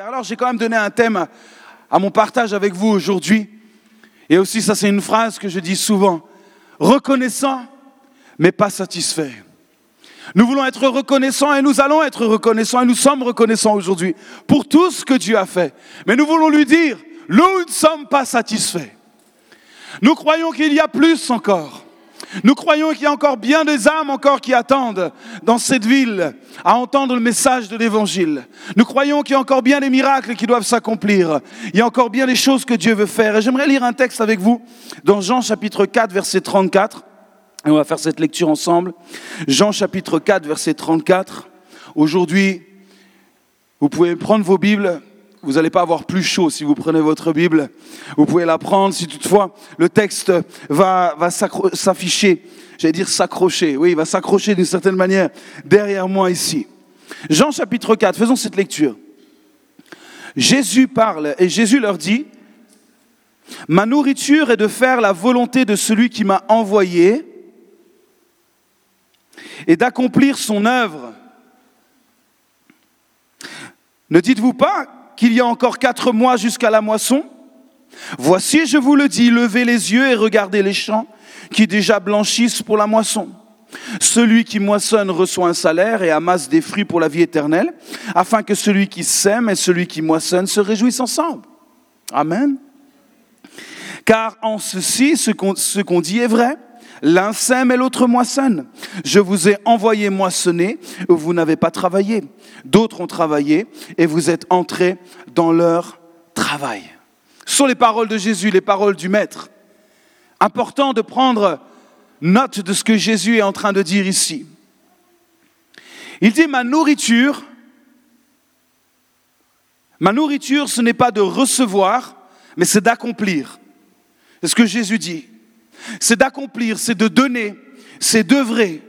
Alors j'ai quand même donné un thème à mon partage avec vous aujourd'hui. Et aussi, ça c'est une phrase que je dis souvent. Reconnaissant, mais pas satisfait. Nous voulons être reconnaissants et nous allons être reconnaissants et nous sommes reconnaissants aujourd'hui pour tout ce que Dieu a fait. Mais nous voulons lui dire, nous ne sommes pas satisfaits. Nous croyons qu'il y a plus encore. Nous croyons qu'il y a encore bien des âmes encore qui attendent dans cette ville à entendre le message de l'Évangile. Nous croyons qu'il y a encore bien des miracles qui doivent s'accomplir. Il y a encore bien des choses que Dieu veut faire. Et j'aimerais lire un texte avec vous dans Jean chapitre 4, verset 34. Et on va faire cette lecture ensemble. Jean chapitre 4, verset 34. Aujourd'hui, vous pouvez prendre vos Bibles vous n'allez pas avoir plus chaud si vous prenez votre Bible. Vous pouvez la prendre si toutefois le texte va, va s'afficher, j'allais dire s'accrocher, oui, il va s'accrocher d'une certaine manière derrière moi ici. Jean chapitre 4, faisons cette lecture. Jésus parle et Jésus leur dit, Ma nourriture est de faire la volonté de celui qui m'a envoyé et d'accomplir son œuvre. Ne dites-vous pas qu'il y a encore quatre mois jusqu'à la moisson Voici, je vous le dis, levez les yeux et regardez les champs qui déjà blanchissent pour la moisson. Celui qui moissonne reçoit un salaire et amasse des fruits pour la vie éternelle, afin que celui qui sème et celui qui moissonne se réjouissent ensemble. Amen. Car en ceci, ce qu'on dit est vrai. L'un sème et l'autre moissonne. Je vous ai envoyé moissonner, vous n'avez pas travaillé. D'autres ont travaillé et vous êtes entrés dans leur travail. Ce sont les paroles de Jésus, les paroles du Maître. Important de prendre note de ce que Jésus est en train de dire ici. Il dit, ma nourriture, ma nourriture, ce n'est pas de recevoir, mais c'est d'accomplir. C'est ce que Jésus dit c'est d'accomplir, c'est de donner, c'est d'œuvrer.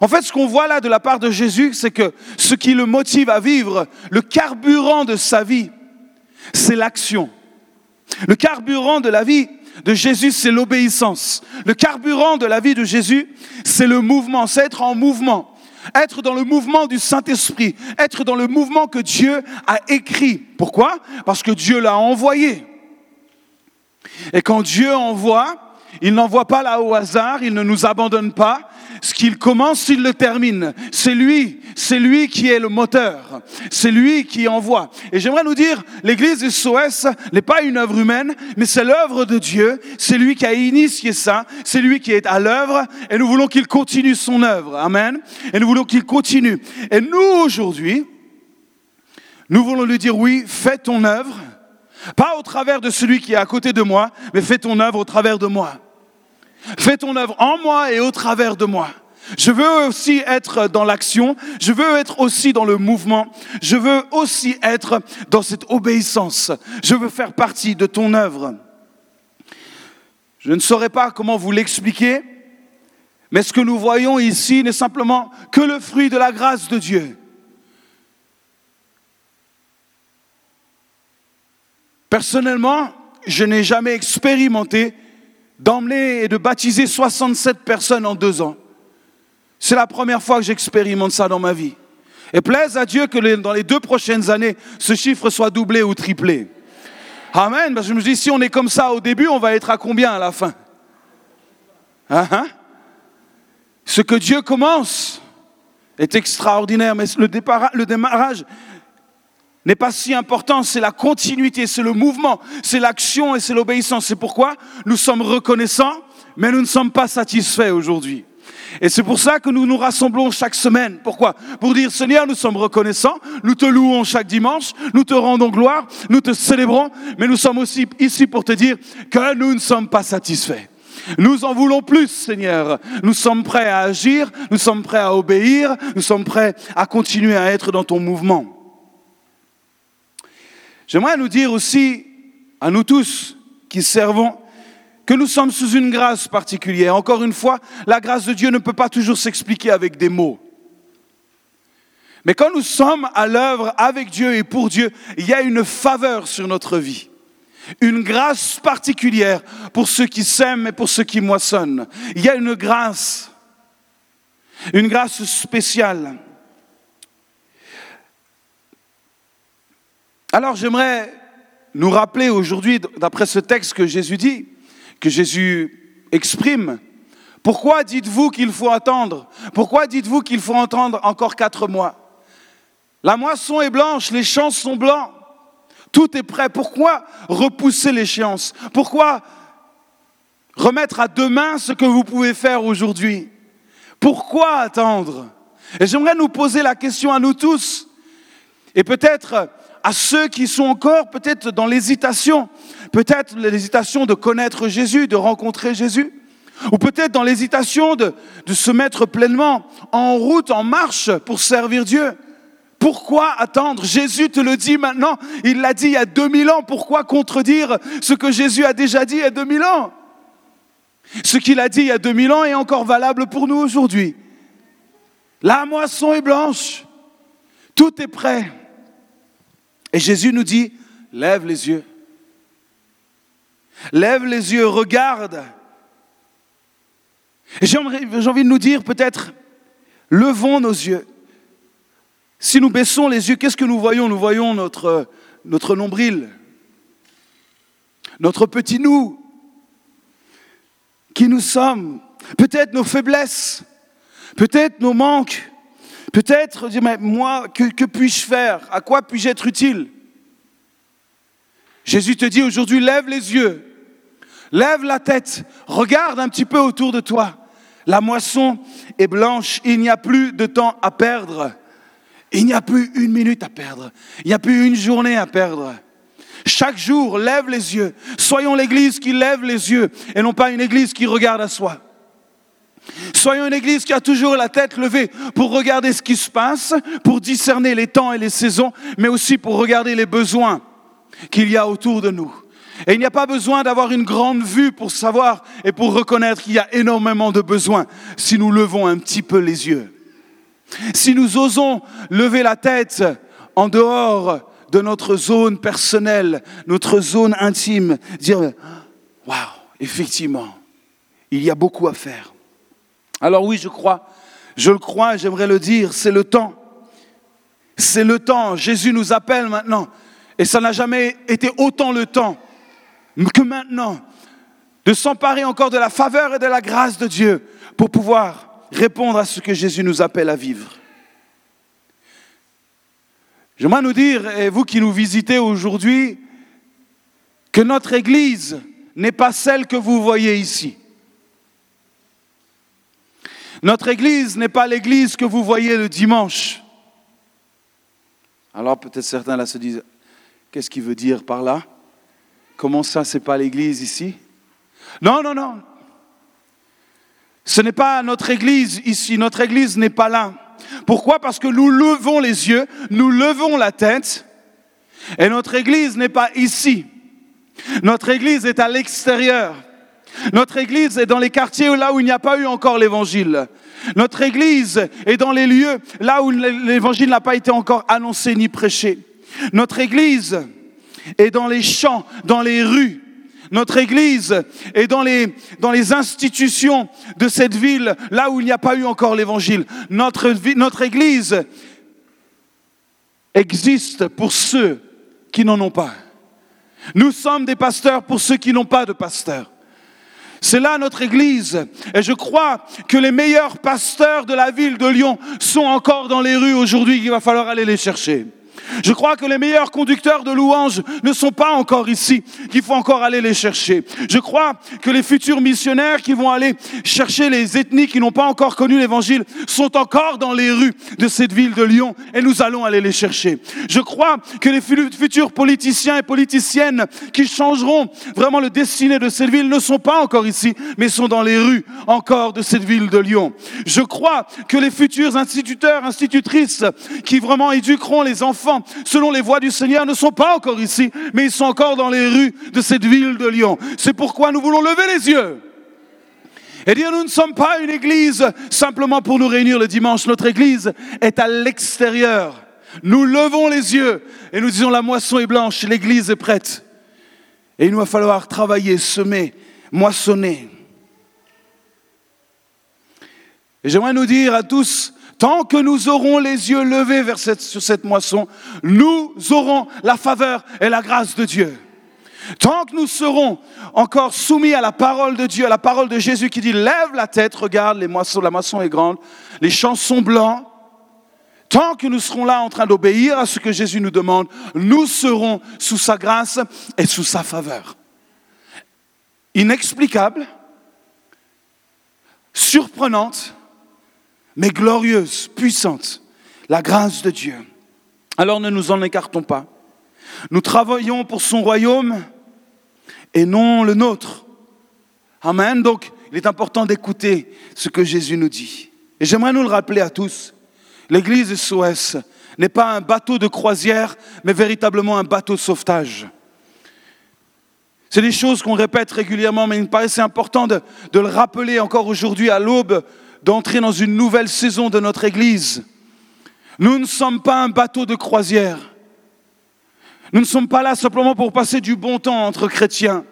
En fait, ce qu'on voit là de la part de Jésus, c'est que ce qui le motive à vivre, le carburant de sa vie, c'est l'action. Le carburant de la vie de Jésus, c'est l'obéissance. Le carburant de la vie de Jésus, c'est le mouvement, c'est être en mouvement. Être dans le mouvement du Saint-Esprit, être dans le mouvement que Dieu a écrit. Pourquoi? Parce que Dieu l'a envoyé. Et quand Dieu envoie, il n'envoie pas là au hasard, il ne nous abandonne pas. Ce qu'il commence, il le termine. C'est lui, c'est lui qui est le moteur. C'est lui qui envoie. Et j'aimerais nous dire, l'église SOS n'est pas une œuvre humaine, mais c'est l'œuvre de Dieu. C'est lui qui a initié ça. C'est lui qui est à l'œuvre. Et nous voulons qu'il continue son œuvre. Amen. Et nous voulons qu'il continue. Et nous, aujourd'hui, nous voulons lui dire, oui, fais ton œuvre. Pas au travers de celui qui est à côté de moi, mais fais ton œuvre au travers de moi. Fais ton œuvre en moi et au travers de moi. Je veux aussi être dans l'action, je veux être aussi dans le mouvement, je veux aussi être dans cette obéissance. Je veux faire partie de ton œuvre. Je ne saurais pas comment vous l'expliquer, mais ce que nous voyons ici n'est simplement que le fruit de la grâce de Dieu. Personnellement, je n'ai jamais expérimenté d'emmener et de baptiser 67 personnes en deux ans. C'est la première fois que j'expérimente ça dans ma vie. Et plaise à Dieu que dans les deux prochaines années, ce chiffre soit doublé ou triplé. Amen. Parce que je me dis, si on est comme ça au début, on va être à combien à la fin? Hein, hein? Ce que Dieu commence est extraordinaire, mais le, le démarrage n'est pas si important, c'est la continuité, c'est le mouvement, c'est l'action et c'est l'obéissance. C'est pourquoi nous sommes reconnaissants, mais nous ne sommes pas satisfaits aujourd'hui. Et c'est pour ça que nous nous rassemblons chaque semaine. Pourquoi? Pour dire, Seigneur, nous sommes reconnaissants, nous te louons chaque dimanche, nous te rendons gloire, nous te célébrons, mais nous sommes aussi ici pour te dire que nous ne sommes pas satisfaits. Nous en voulons plus, Seigneur. Nous sommes prêts à agir, nous sommes prêts à obéir, nous sommes prêts à continuer à être dans ton mouvement. J'aimerais nous dire aussi, à nous tous qui servons, que nous sommes sous une grâce particulière. Encore une fois, la grâce de Dieu ne peut pas toujours s'expliquer avec des mots. Mais quand nous sommes à l'œuvre avec Dieu et pour Dieu, il y a une faveur sur notre vie. Une grâce particulière pour ceux qui s'aiment et pour ceux qui moissonnent. Il y a une grâce, une grâce spéciale. Alors j'aimerais nous rappeler aujourd'hui, d'après ce texte que Jésus dit, que Jésus exprime, pourquoi dites-vous qu'il faut attendre? Pourquoi dites-vous qu'il faut attendre encore quatre mois? La moisson est blanche, les champs sont blancs, tout est prêt. Pourquoi repousser l'échéance? Pourquoi remettre à demain ce que vous pouvez faire aujourd'hui? Pourquoi attendre? Et j'aimerais nous poser la question à nous tous, et peut-être à ceux qui sont encore peut-être dans l'hésitation, peut-être l'hésitation de connaître Jésus, de rencontrer Jésus, ou peut-être dans l'hésitation de, de, se mettre pleinement en route, en marche pour servir Dieu. Pourquoi attendre? Jésus te le dit maintenant, il l'a dit il y a 2000 ans, pourquoi contredire ce que Jésus a déjà dit il y a 2000 ans? Ce qu'il a dit il y a 2000 ans est encore valable pour nous aujourd'hui. La moisson est blanche, tout est prêt. Et Jésus nous dit, lève les yeux. Lève les yeux, regarde. J'ai envie de nous dire peut-être, levons nos yeux. Si nous baissons les yeux, qu'est-ce que nous voyons? Nous voyons notre, notre nombril, notre petit nous, qui nous sommes, peut-être nos faiblesses, peut-être nos manques, Peut-être mais moi, que puis-je faire? À quoi puis-je être utile? Jésus te dit aujourd'hui, lève les yeux, lève la tête, regarde un petit peu autour de toi. La moisson est blanche, il n'y a plus de temps à perdre. Il n'y a plus une minute à perdre. Il n'y a plus une journée à perdre. Chaque jour, lève les yeux. Soyons l'église qui lève les yeux et non pas une église qui regarde à soi. Soyons une église qui a toujours la tête levée pour regarder ce qui se passe, pour discerner les temps et les saisons, mais aussi pour regarder les besoins qu'il y a autour de nous. Et il n'y a pas besoin d'avoir une grande vue pour savoir et pour reconnaître qu'il y a énormément de besoins si nous levons un petit peu les yeux. Si nous osons lever la tête en dehors de notre zone personnelle, notre zone intime, dire, waouh, effectivement, il y a beaucoup à faire. Alors oui, je crois, je le crois j'aimerais le dire, c'est le temps. C'est le temps. Jésus nous appelle maintenant. Et ça n'a jamais été autant le temps que maintenant de s'emparer encore de la faveur et de la grâce de Dieu pour pouvoir répondre à ce que Jésus nous appelle à vivre. J'aimerais nous dire, et vous qui nous visitez aujourd'hui, que notre Église n'est pas celle que vous voyez ici. Notre église n'est pas l'église que vous voyez le dimanche. Alors peut-être certains là se disent, qu'est-ce qu'il veut dire par là? Comment ça, c'est pas l'église ici? Non, non, non. Ce n'est pas notre église ici, notre église n'est pas là. Pourquoi? Parce que nous levons les yeux, nous levons la tête, et notre église n'est pas ici. Notre église est à l'extérieur. Notre église est dans les quartiers là où il n'y a pas eu encore l'évangile. Notre église est dans les lieux là où l'évangile n'a pas été encore annoncé ni prêché. Notre église est dans les champs, dans les rues. Notre église est dans les, dans les institutions de cette ville, là où il n'y a pas eu encore l'évangile. Notre, notre église existe pour ceux qui n'en ont pas. Nous sommes des pasteurs pour ceux qui n'ont pas de pasteurs. C'est là notre Église. Et je crois que les meilleurs pasteurs de la ville de Lyon sont encore dans les rues aujourd'hui, qu'il va falloir aller les chercher. Je crois que les meilleurs conducteurs de louanges ne sont pas encore ici, qu'il faut encore aller les chercher. Je crois que les futurs missionnaires qui vont aller chercher les ethnies qui n'ont pas encore connu l'évangile sont encore dans les rues de cette ville de Lyon et nous allons aller les chercher. Je crois que les futurs politiciens et politiciennes qui changeront vraiment le destiné de cette ville ne sont pas encore ici, mais sont dans les rues encore de cette ville de Lyon. Je crois que les futurs instituteurs, institutrices qui vraiment éduqueront les enfants selon les voies du Seigneur, ne sont pas encore ici, mais ils sont encore dans les rues de cette ville de Lyon. C'est pourquoi nous voulons lever les yeux et dire nous ne sommes pas une église simplement pour nous réunir le dimanche. Notre église est à l'extérieur. Nous levons les yeux et nous disons la moisson est blanche, l'église est prête. Et il nous va falloir travailler, semer, moissonner. Et j'aimerais nous dire à tous tant que nous aurons les yeux levés vers cette, sur cette moisson, nous aurons la faveur et la grâce de Dieu. Tant que nous serons encore soumis à la parole de Dieu, à la parole de Jésus qui dit lève la tête, regarde, les moissons, la moisson est grande, les champs sont blancs. Tant que nous serons là en train d'obéir à ce que Jésus nous demande, nous serons sous sa grâce et sous sa faveur. Inexplicable, surprenante, mais glorieuse, puissante, la grâce de Dieu. Alors ne nous en écartons pas. Nous travaillons pour son royaume et non le nôtre. Amen. Donc, il est important d'écouter ce que Jésus nous dit. Et j'aimerais nous le rappeler à tous. L'église SOS n'est pas un bateau de croisière, mais véritablement un bateau de sauvetage. C'est des choses qu'on répète régulièrement, mais il me paraissait important de, de le rappeler encore aujourd'hui à l'aube d'entrer dans une nouvelle saison de notre Église. Nous ne sommes pas un bateau de croisière. Nous ne sommes pas là simplement pour passer du bon temps entre chrétiens.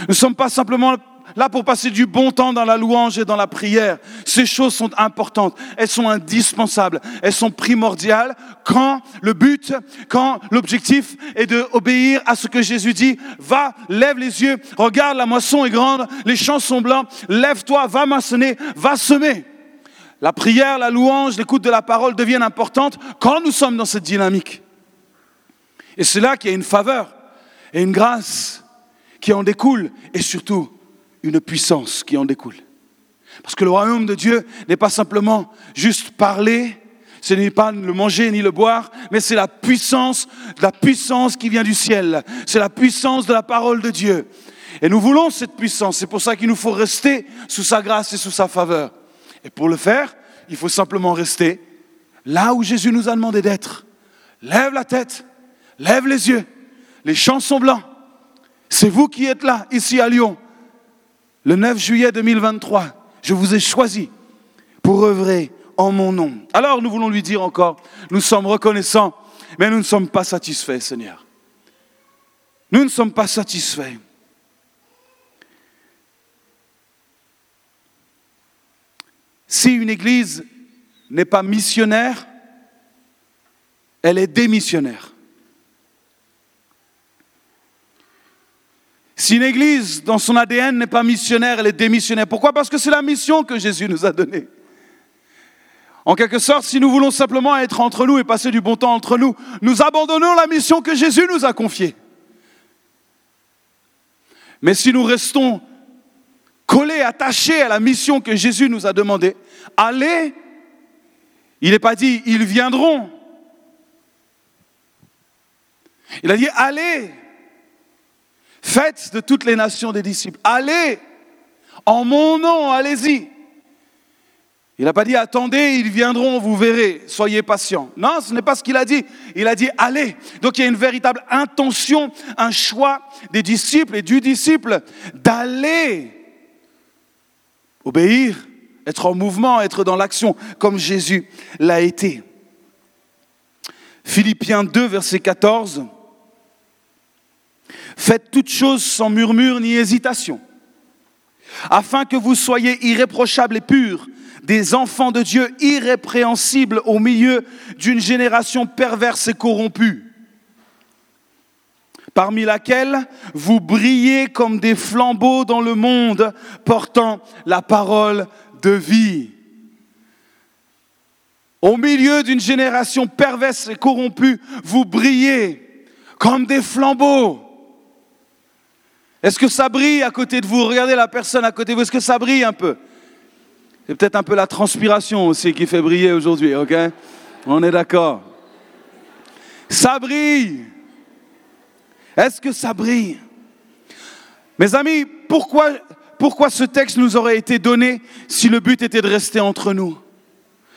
Nous ne sommes pas simplement là pour passer du bon temps dans la louange et dans la prière. Ces choses sont importantes, elles sont indispensables, elles sont primordiales quand le but, quand l'objectif est d'obéir à ce que Jésus dit. Va, lève les yeux, regarde, la moisson est grande, les champs sont blancs, lève-toi, va maçonner, va semer. La prière, la louange, l'écoute de la parole deviennent importantes quand nous sommes dans cette dynamique. Et c'est là qu'il y a une faveur et une grâce qui en découle et surtout une puissance qui en découle. Parce que le royaume de Dieu n'est pas simplement juste parler, ce n'est pas le manger ni le boire, mais c'est la puissance, la puissance qui vient du ciel. C'est la puissance de la parole de Dieu. Et nous voulons cette puissance. C'est pour ça qu'il nous faut rester sous sa grâce et sous sa faveur. Et pour le faire, il faut simplement rester là où Jésus nous a demandé d'être. Lève la tête, lève les yeux. Les champs sont blancs. C'est vous qui êtes là, ici à Lyon, le 9 juillet 2023. Je vous ai choisi pour œuvrer en mon nom. Alors nous voulons lui dire encore, nous sommes reconnaissants, mais nous ne sommes pas satisfaits, Seigneur. Nous ne sommes pas satisfaits. Si une église n'est pas missionnaire, elle est démissionnaire. Si une église, dans son ADN, n'est pas missionnaire, elle est démissionnaire. Pourquoi? Parce que c'est la mission que Jésus nous a donnée. En quelque sorte, si nous voulons simplement être entre nous et passer du bon temps entre nous, nous abandonnons la mission que Jésus nous a confiée. Mais si nous restons collés, attachés à la mission que Jésus nous a demandée, allez, il n'est pas dit, ils viendront. Il a dit, allez, Faites de toutes les nations des disciples. Allez, en mon nom, allez-y. Il n'a pas dit attendez, ils viendront, vous verrez, soyez patients. Non, ce n'est pas ce qu'il a dit. Il a dit allez. Donc il y a une véritable intention, un choix des disciples et du disciple d'aller obéir, être en mouvement, être dans l'action, comme Jésus l'a été. Philippiens 2, verset 14. Faites toutes choses sans murmure ni hésitation, afin que vous soyez irréprochables et purs, des enfants de Dieu irrépréhensibles au milieu d'une génération perverse et corrompue, parmi laquelle vous brillez comme des flambeaux dans le monde, portant la parole de vie. Au milieu d'une génération perverse et corrompue, vous brillez comme des flambeaux. Est-ce que ça brille à côté de vous? Regardez la personne à côté de vous, est-ce que ça brille un peu? C'est peut-être un peu la transpiration aussi qui fait briller aujourd'hui, ok? On est d'accord. Ça brille. Est-ce que ça brille? Mes amis, pourquoi, pourquoi ce texte nous aurait été donné si le but était de rester entre nous?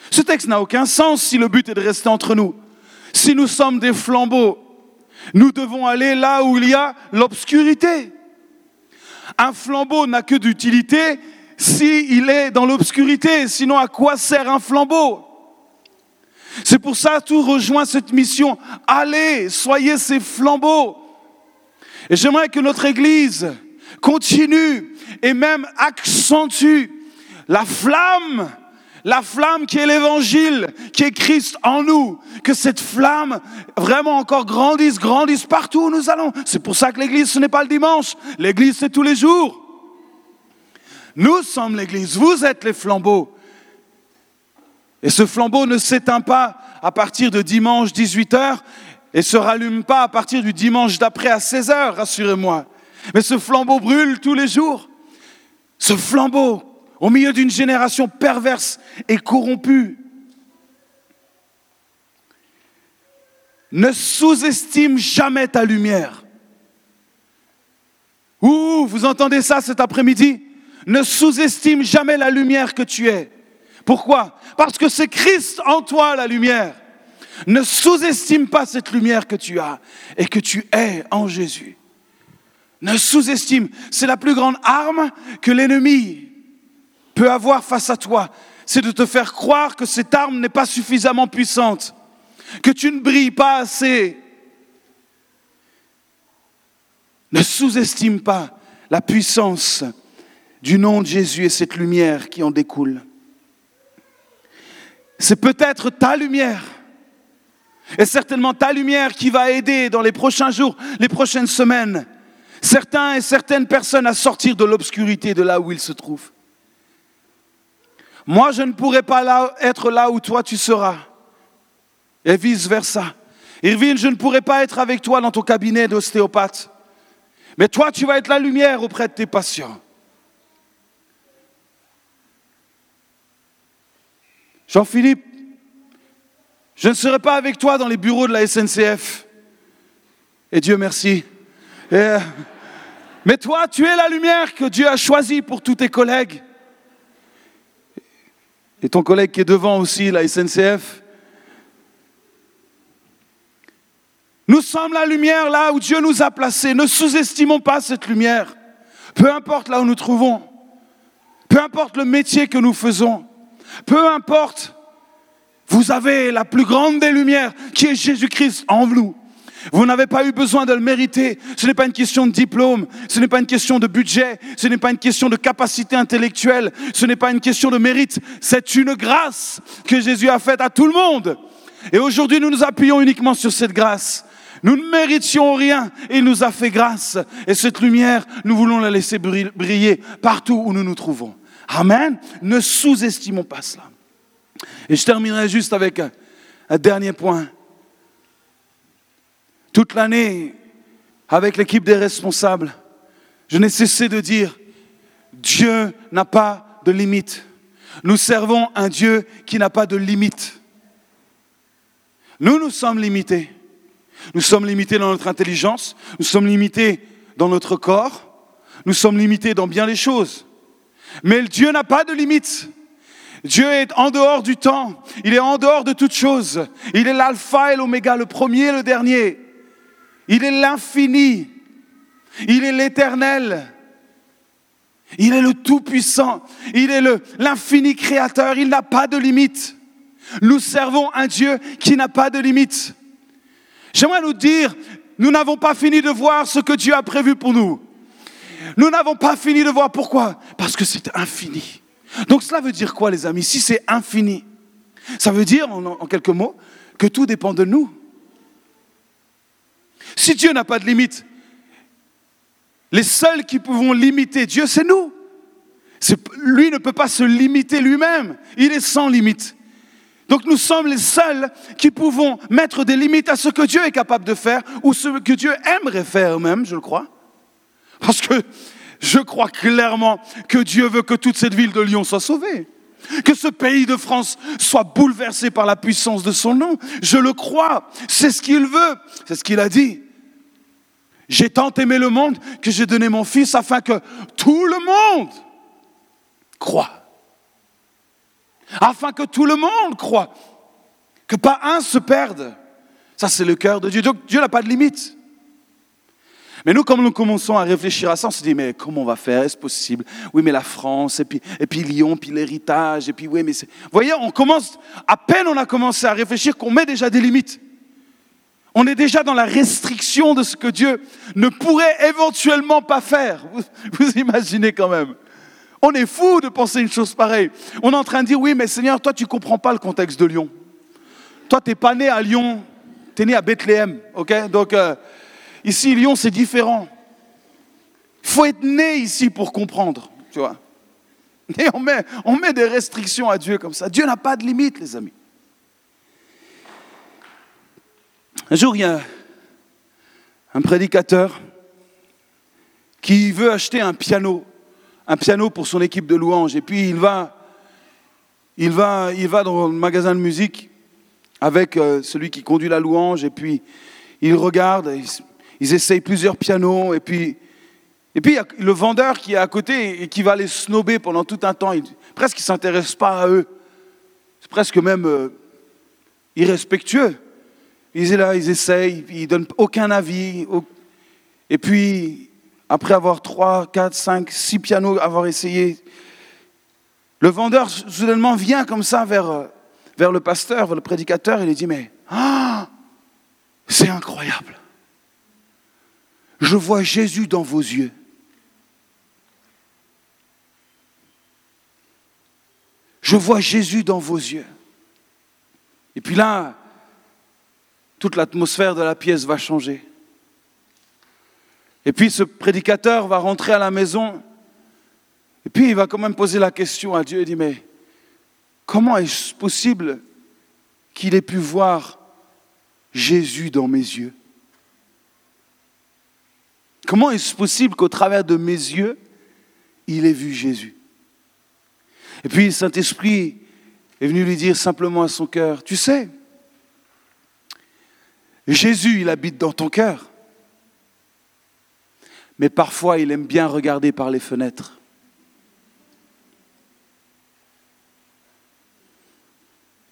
Ce texte n'a aucun sens si le but est de rester entre nous. Si nous sommes des flambeaux, nous devons aller là où il y a l'obscurité. Un flambeau n'a que d'utilité s'il est dans l'obscurité. Sinon, à quoi sert un flambeau? C'est pour ça tout rejoint cette mission. Allez, soyez ces flambeaux. Et j'aimerais que notre Église continue et même accentue la flamme la flamme qui est l'évangile, qui est Christ en nous, que cette flamme vraiment encore grandisse, grandisse partout où nous allons. C'est pour ça que l'église, ce n'est pas le dimanche. L'église, c'est tous les jours. Nous sommes l'église, vous êtes les flambeaux. Et ce flambeau ne s'éteint pas à partir de dimanche 18h et se rallume pas à partir du dimanche d'après à 16h, rassurez-moi. Mais ce flambeau brûle tous les jours. Ce flambeau, au milieu d'une génération perverse et corrompue. Ne sous-estime jamais ta lumière. Ouh, vous entendez ça cet après-midi? Ne sous-estime jamais la lumière que tu es. Pourquoi? Parce que c'est Christ en toi la lumière. Ne sous-estime pas cette lumière que tu as et que tu es en Jésus. Ne sous-estime. C'est la plus grande arme que l'ennemi peut avoir face à toi. C'est de te faire croire que cette arme n'est pas suffisamment puissante, que tu ne brilles pas assez. Ne sous-estime pas la puissance du nom de Jésus et cette lumière qui en découle. C'est peut-être ta lumière et certainement ta lumière qui va aider dans les prochains jours, les prochaines semaines, certains et certaines personnes à sortir de l'obscurité de là où ils se trouvent. Moi, je ne pourrai pas être là où toi tu seras. Et vice-versa. Irvine, je ne pourrai pas être avec toi dans ton cabinet d'ostéopathe. Mais toi, tu vas être la lumière auprès de tes patients. Jean-Philippe, je ne serai pas avec toi dans les bureaux de la SNCF. Et Dieu merci. Euh, mais toi, tu es la lumière que Dieu a choisie pour tous tes collègues. Et ton collègue qui est devant aussi, la SNCF. Nous sommes la lumière là où Dieu nous a placés. Ne sous-estimons pas cette lumière. Peu importe là où nous trouvons. Peu importe le métier que nous faisons. Peu importe, vous avez la plus grande des lumières qui est Jésus-Christ en vous. Vous n'avez pas eu besoin de le mériter. Ce n'est pas une question de diplôme, ce n'est pas une question de budget, ce n'est pas une question de capacité intellectuelle, ce n'est pas une question de mérite. C'est une grâce que Jésus a faite à tout le monde. Et aujourd'hui, nous nous appuyons uniquement sur cette grâce. Nous ne méritions rien et il nous a fait grâce. Et cette lumière, nous voulons la laisser briller partout où nous nous trouvons. Amen. Ne sous-estimons pas cela. Et je terminerai juste avec un, dernier point. Toute l'année, avec l'équipe des responsables, je n'ai cessé de dire, Dieu n'a pas de limite. Nous servons un Dieu qui n'a pas de limite. Nous, nous sommes limités. Nous sommes limités dans notre intelligence, nous sommes limités dans notre corps, nous sommes limités dans bien les choses. Mais Dieu n'a pas de limite. Dieu est en dehors du temps, il est en dehors de toutes choses. Il est l'alpha et l'oméga, le premier et le dernier. Il est l'infini, il est l'éternel. Il est le Tout-Puissant, il est l'infini créateur, il n'a pas de limite. Nous servons un Dieu qui n'a pas de limite. J'aimerais nous dire, nous n'avons pas fini de voir ce que Dieu a prévu pour nous. Nous n'avons pas fini de voir pourquoi Parce que c'est infini. Donc cela veut dire quoi les amis? Si c'est infini, ça veut dire en, quelques mots que tout dépend de nous. Si Dieu n'a pas de limite, les seuls qui pouvons limiter Dieu, c'est nous. Lui ne peut pas se limiter lui-même. Il est sans limite. Donc nous sommes les seuls qui pouvons mettre des limites à ce que Dieu est capable de faire ou ce que Dieu aimerait faire même, je le crois. Parce que je crois clairement que Dieu veut que toute cette ville de Lyon soit sauvée. Que ce pays de France soit bouleversé par la puissance de son nom. Je le crois. C'est ce qu'il veut. C'est ce qu'il a dit. J'ai tant aimé le monde que j'ai donné mon fils afin que tout le monde croit. Afin que tout le monde croit. Que pas un se perde. Ça, c'est le cœur de Dieu. Donc, Dieu n'a pas de limite. Mais nous, comme nous commençons à réfléchir à ça, on se dit, mais comment on va faire? Est-ce possible? Oui, mais la France, et puis, et puis Lyon, puis l'héritage, et puis oui, mais c'est... Vous voyez, on commence, à peine on a commencé à réfléchir qu'on met déjà des limites. On est déjà dans la restriction de ce que Dieu ne pourrait éventuellement pas faire. Vous, imaginez quand même. On est fou de penser une chose pareille. On est en train de dire, oui, mais Seigneur, toi, tu ne comprends pas le contexte de Lyon. Toi, tu n'es pas né à Lyon, tu es né à Bethléem. ok? Donc, euh, ici, Lyon, c'est différent. Il faut être né ici pour comprendre, tu. Et on met, des restrictions à Dieu comme ça. Dieu n'a pas de limite, les amis. Un jour, il y a un prédicateur qui veut acheter un piano, un piano pour son équipe de louanges. Et puis il va, il va, il va dans le magasin de musique avec euh, celui qui conduit la louange. Et puis il regarde, ils, essayent plusieurs pianos. Et puis, et puis le vendeur qui est à côté et qui va les snober pendant tout un temps. Presque il ne s'intéresse pas à eux. C'est presque même euh, irrespectueux. Ils là, ils essayent, ils ne donnent aucun avis. Et puis, après avoir trois, quatre, cinq, six pianos, avoir essayé, le vendeur soudainement vient comme ça vers, euh, vers le pasteur, vers le prédicateur, et il dit, mais ah, c'est incroyable. Je vois Jésus dans vos yeux. Je vois Jésus dans vos yeux. Et puis là, toute l'atmosphère de la pièce va changer. Et puis ce prédicateur va rentrer à la maison, et puis il va quand même poser la question à Dieu, il dit, mais comment est-ce possible qu'il ait pu voir Jésus dans mes yeux? Comment est-ce possible qu'au travers de mes yeux, il ait vu Jésus? Et puis le Saint-Esprit est venu lui dire simplement à son cœur, tu sais, Jésus, il habite dans ton cœur. Mais parfois, il aime bien regarder par les fenêtres.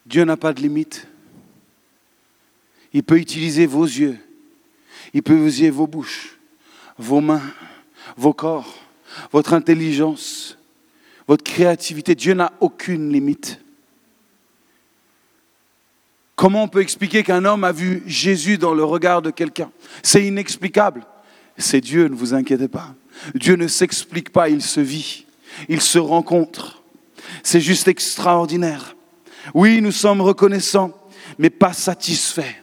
Dieu n'a pas de limite. Il peut utiliser vos yeux. Il peut utiliser vos bouches, vos mains, vos corps, votre intelligence, votre créativité. Dieu n'a aucune limite. Comment on peut expliquer qu'un homme a vu Jésus dans le regard de quelqu'un? C'est inexplicable. C'est Dieu, ne vous inquiétez pas. Dieu ne s'explique pas, il se vit, il se rencontre. C'est juste extraordinaire. Oui, nous sommes reconnaissants, mais pas satisfaits.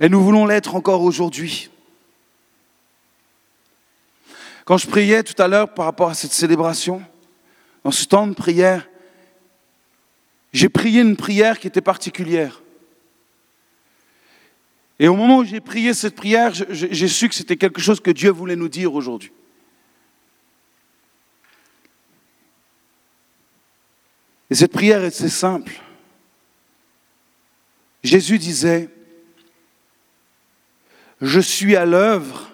Et nous voulons l'être encore aujourd'hui. Quand je priais tout à l'heure par rapport à cette célébration, dans ce temps de prière, j'ai prié une prière qui était particulière. Et au moment où j'ai prié cette prière, j'ai su que c'était quelque chose que Dieu voulait nous dire aujourd'hui. Et cette prière était simple. Jésus disait, je suis à l'œuvre,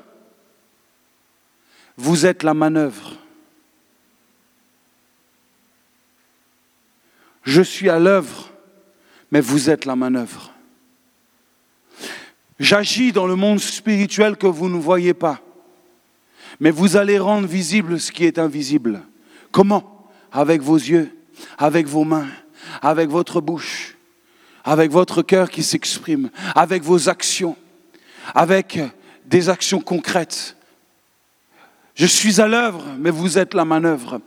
vous êtes la manœuvre. Je suis à l'œuvre, mais vous êtes la manœuvre. J'agis dans le monde spirituel que vous ne voyez pas, mais vous allez rendre visible ce qui est invisible. Comment? Avec vos yeux, avec vos mains, avec votre bouche, avec votre cœur qui s'exprime, avec vos actions, avec des actions concrètes. Je suis à l'œuvre, mais vous êtes la manœuvre.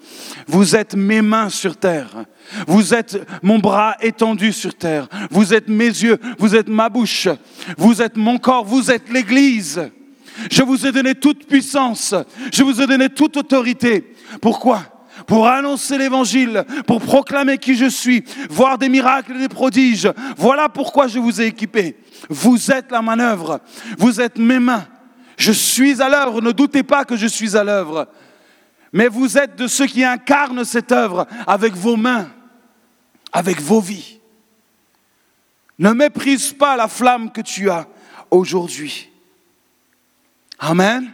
Vous êtes mes mains sur terre. Vous êtes mon bras étendu sur terre. Vous êtes mes yeux. Vous êtes ma bouche. Vous êtes mon corps. Vous êtes l'Église. Je vous ai donné toute puissance. Je vous ai donné toute autorité. Pourquoi? Pour annoncer l'évangile, pour proclamer qui je suis, voir des miracles et des prodiges. Voilà pourquoi je vous ai équipé. Vous êtes la manœuvre, vous êtes mes mains, je suis à l'œuvre, ne doutez pas que je suis à l'œuvre. Mais vous êtes de ceux qui incarnent cette œuvre avec vos mains, avec vos vies. Ne méprise pas la flamme que tu as aujourd'hui. Amen.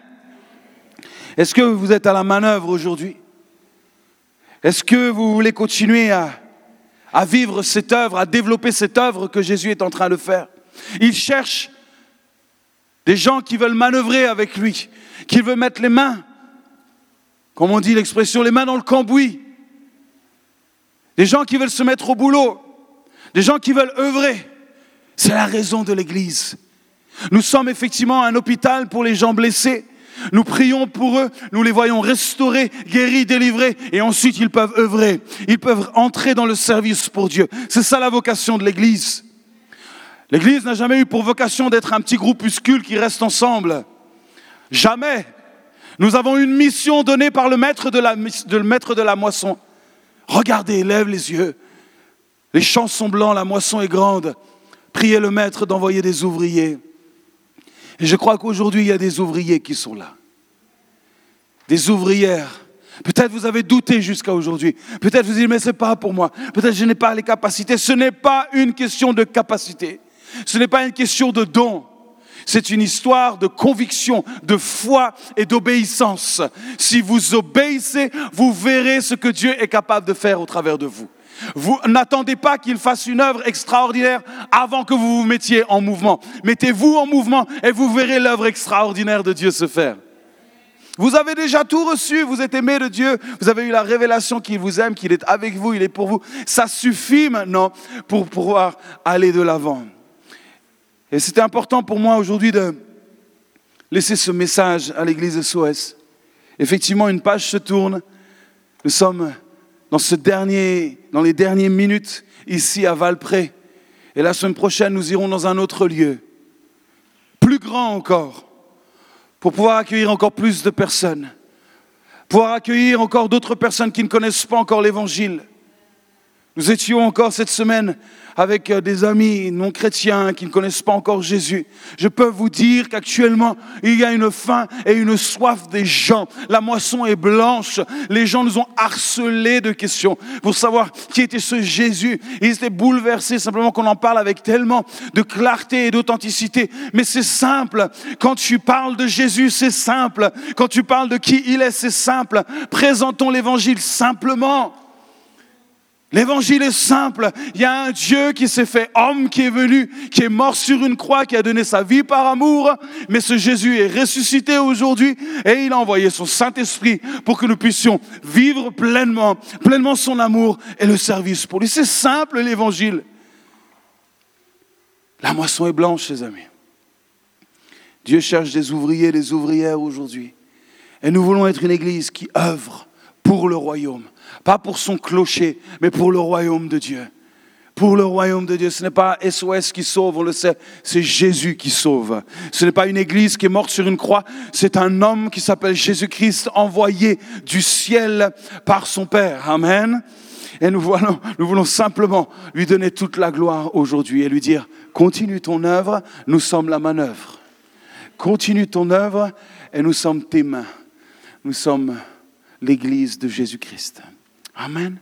Est-ce que vous êtes à la manœuvre aujourd'hui? Est-ce que vous voulez continuer à, vivre cette œuvre, à développer cette œuvre que Jésus est en train de faire? Il cherche des gens qui veulent manœuvrer avec lui, qui veulent mettre les mains, comme on dit l'expression, les mains dans le cambouis. Des gens qui veulent se mettre au boulot. Des gens qui veulent œuvrer. C'est la raison de l'Église. Nous sommes effectivement un hôpital pour les gens blessés, Nous prions pour eux, nous les voyons restaurés, guéris, délivrés, et ensuite ils peuvent œuvrer, ils peuvent entrer dans le service pour Dieu. C'est ça la vocation de l'Église. L'Église n'a jamais eu pour vocation d'être un petit groupuscule qui reste ensemble. Jamais. Nous avons une mission donnée par le maître de la, moisson. Regardez, lève les yeux. Les champs sont blancs, la moisson est grande. Priez le maître d'envoyer des ouvriers. Et je crois qu'aujourd'hui, il y a des ouvriers qui sont là. Des ouvrières. Peut-être vous avez douté jusqu'à aujourd'hui. Peut-être vous dites, mais ce n'est pas pour moi. Peut-être je n'ai pas les capacités. Ce n'est pas une question de capacité. Ce n'est pas une question de don. C'est une histoire de conviction, de foi et d'obéissance. Si vous obéissez, vous verrez ce que Dieu est capable de faire au travers de vous. Vous n'attendez pas qu'il fasse une œuvre extraordinaire avant que vous vous mettiez en mouvement. Mettez-vous en mouvement et vous verrez l'œuvre extraordinaire de Dieu se faire. Vous avez déjà tout reçu, vous êtes aimé de Dieu, vous avez eu la révélation qu'il vous aime, qu'il est avec vous, il est pour vous. Ça suffit maintenant pour pouvoir aller de l'avant. Et c'était important pour moi aujourd'hui de laisser ce message à l'église SOS. Effectivement, une page se tourne. Nous sommes dans les dernières minutes ici à Valpré. Et la semaine prochaine, nous irons dans un autre lieu, plus grand encore, pour pouvoir accueillir encore plus de personnes, pouvoir accueillir encore d'autres personnes qui ne connaissent pas encore l'Évangile. Nous étions encore cette semaine avec euh, des amis non chrétiens qui ne connaissent pas encore Jésus, je peux vous dire qu'actuellement, il y a une faim et une soif des gens. La moisson est blanche. Les gens nous ont harcelés de questions pour savoir qui était ce Jésus. Ils étaient bouleversés simplement qu'on en parle avec tellement de clarté et d'authenticité. Mais c'est simple. Quand tu parles de Jésus, c'est simple. Quand tu parles de qui il est, c'est simple. Présentons l'évangile simplement. L'évangile est simple. Il y a un Dieu qui s'est fait homme, qui est venu, qui est mort sur une croix, qui a donné sa vie par amour. Mais ce Jésus est ressuscité aujourd'hui et il a envoyé son Saint-Esprit pour que nous puissions vivre pleinement, pleinement son amour et le service pour lui. C'est simple l'évangile. La moisson est blanche, les amis. Dieu cherche des ouvriers, des ouvrières aujourd'hui. Et nous voulons être une église qui œuvre pour le royaume pas pour son clocher, mais pour le royaume de Dieu. Pour le royaume de Dieu, ce n'est pas SOS qui sauve, on le sait, c'est Jésus qui sauve. Ce n'est pas une église qui est morte sur une croix, c'est un homme qui s'appelle Jésus-Christ, envoyé du ciel par son Père. Amen. Et nous voulons, nous voulons simplement lui donner toute la gloire aujourd'hui et lui dire, continue ton œuvre, nous sommes la manœuvre. Continue ton œuvre et nous sommes tes mains. Nous sommes l'église de Jésus-Christ. Amen.